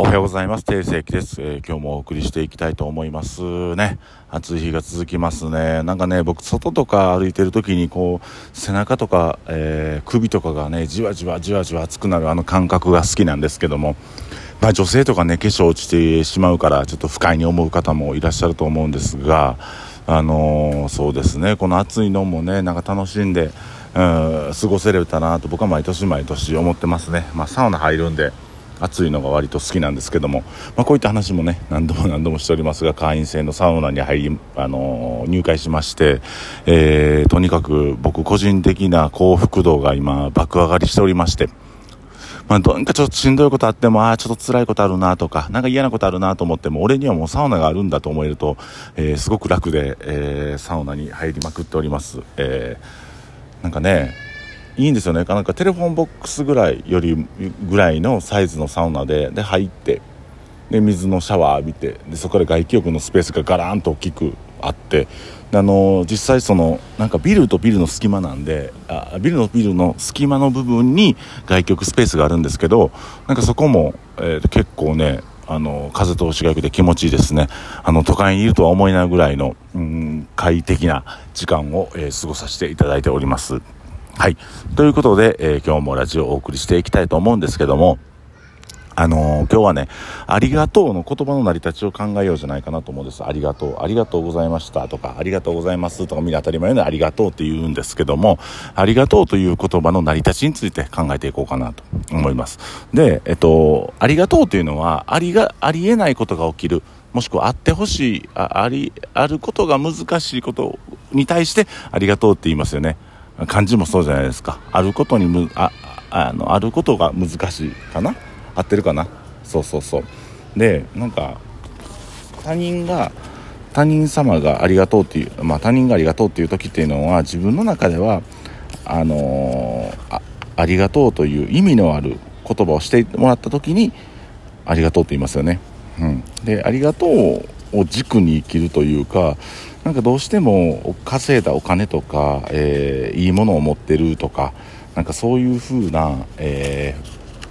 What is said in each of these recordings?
おはようございます。定世紀です、えー、今日もお送りしていきたいと思いますね。暑い日が続きますね。なんかね、僕、外とか歩いてる時に、こう、背中とか、えー、首とかがね、じわじわじわじわ熱くなるあの感覚が好きなんですけども、まあ女性とかね、化粧落ちてしまうから、ちょっと不快に思う方もいらっしゃると思うんですが、あのー、そうですね、この暑いのもね、なんか楽しんで、うん、過ごせれたなと僕は毎年毎年思ってますね。まあサウナ入るんで、暑いのが割と好きなんですけども、まあ、こういった話もね何度も 何度もしておりますが会員制のサウナに入り、あのー、入会しまして、えー、とにかく僕個人的な幸福度が今爆上がりしておりまして。まあ、どんかちょっとしんどいことあっても、ああ、ちょっと辛いことあるなとか、なんか嫌なことあるなと思っても、俺にはもうサウナがあるんだと思えると、えー、すごく楽で、えー、サウナに入りまくっております。えー、なんかね、いいんですよねなんかテレフォンボックスぐらいよりぐらいのサイズのサウナでで入ってで水のシャワー浴びてでそこで外気浴のスペースがガランと大きくあってあの実際そのなんかビルとビルの隙間なんであビルのビルの隙間の部分に外気浴スペースがあるんですけどなんかそこも、えー、結構ねあの風通しが良くて気持ちいいですねあの都会にいるとは思えないぐらいの、うん、快適な時間を、えー、過ごさせていただいております。はい。ということで、えー、今日もラジオをお送りしていきたいと思うんですけども、あのー、今日はね、ありがとうの言葉の成り立ちを考えようじゃないかなと思うんです。ありがとう、ありがとうございましたとか、ありがとうございますとか、みんな当たり前のありがとうって言うんですけども、ありがとうという言葉の成り立ちについて考えていこうかなと思います。で、えっと、ありがとうというのは、ありが、ありえないことが起きる。もしくはあってほしいあ、あり、あることが難しいことに対して、ありがとうって言いますよね。漢字もそうじゃないですか。あることにむああのあることが難しいかな。合ってるかな。そうそうそう。でなんか他人が他人様がありがとうっていう、まあ、他人がありがとうっていう時っていうのは自分の中ではあのー、あありがとうという意味のある言葉をしてもらった時にありがとうって言いますよね。うん、でありがとうを軸に生きるというかなんかどうしても稼いだお金とか、えー、いいものを持ってるとかなんかそういう風な、え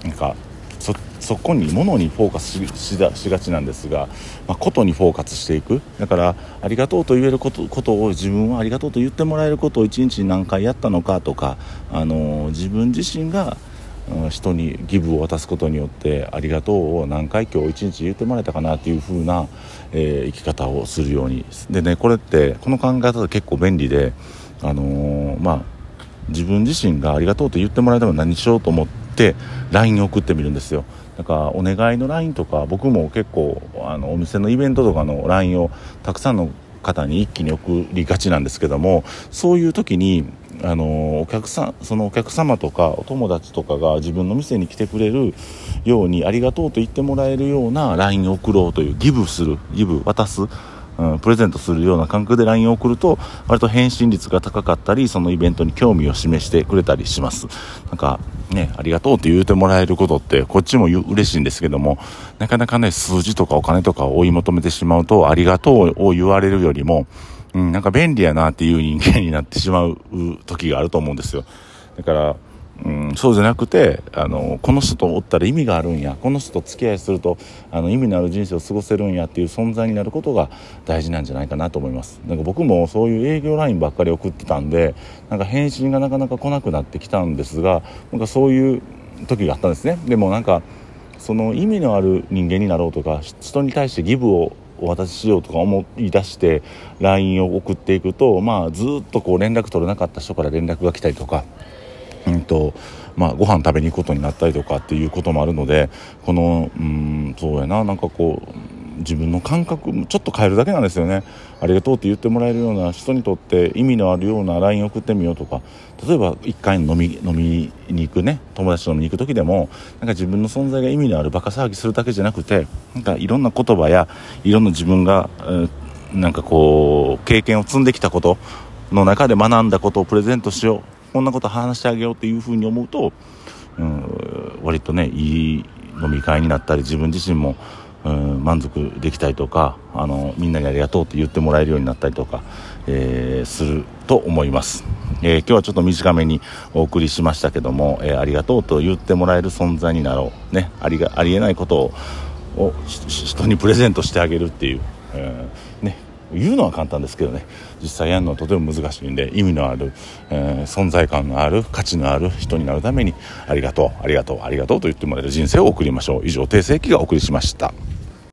ー、なんかそそこに物にフォーカスしがちなんですが、まあ、ことにフォーカスしていく。だからありがとうと言えることことを自分はありがとうと言ってもらえることを一日に何回やったのかとか、あのー、自分自身が人にギブを渡すことによってありがとうを何回今日一日言ってもらえたかなっていう風な、えー、生き方をするように。でねこれってこの考え方結構便利であのー、まあ自分自身がありがとうと言ってもらえたら何しようと思って LINE 送ってみるんですよ。だからお願いの LINE とか僕も結構あのお店のイベントとかの LINE をたくさんの方に一気に送りがちなんですけどもそういう時にあのお客さんそのお客様とかお友達とかが自分の店に来てくれるようにありがとうと言ってもらえるような LINE を送ろうというギブするギブ渡すうん、プレゼントするような感覚で LINE を送ると割と返信率が高かったりそのイベントに興味を示してくれたりします。なんかねありがとうって言うてもらえることってこっちも嬉しいんですけどもなかなかね数字とかお金とかを追い求めてしまうとありがとうを言われるよりもうん、なんか便利やなっていう人間になってしまう時があると思うんですよ。だからうん、そうじゃなくてあのこの人とおったら意味があるんや。この人と付き合いするとあの意味のある人生を過ごせるんやっていう存在になることが大事なんじゃないかなと思います。なんか僕もそういう営業ラインばっかり送ってたんでなんか返信がなかなか来なくなってきたんですがなんかそういう時があったんですね。でもなんかその意味のある人間になろうとか人に対してギブをお渡ししようとか思い出して LINE を送っていくと、まあ、ずっとこう連絡取れなかった人から連絡が来たりとかうんとまあ、ご飯食べに行くことになったりとかっていうこともあるのでこのうんそうやななんかこう自分の感覚ちょっと変えるだけなんですよね。ありがとうって言ってもらえるような人にとって意味のあるような LINE 送ってみようとか。例えば1回飲み飲みに行くね。友達と飲みに行く時でもなんか自分の存在が意味のあるバカ騒ぎするだけじゃなくてなんかいろんな言葉やいろんな自分が、えー、なんかこう経験を積んできたことの中で学んだことをプレゼントしよう。こんなこと話してあげようっていうふうに思うと、うん、割とねいい飲み会になったり自分自身も、うん、満足できたりとかあのみんなにありがとうって言ってもらえるようになったりとか、えー、すると思います、えー、今日はちょっと短めにお送りしましたけども、えー、ありがとうと言ってもらえる存在になろう。ねありがありえないことを人にプレゼントしてあげるっていう、えー、ね言うのは簡単ですけどね実際やるのはとても難しいんで意味のある、えー、存在感のある価値のある人になるためにありがとうありがとうありがとうと言ってもらえる人生を送りましょう以上訂正記がお送りしました。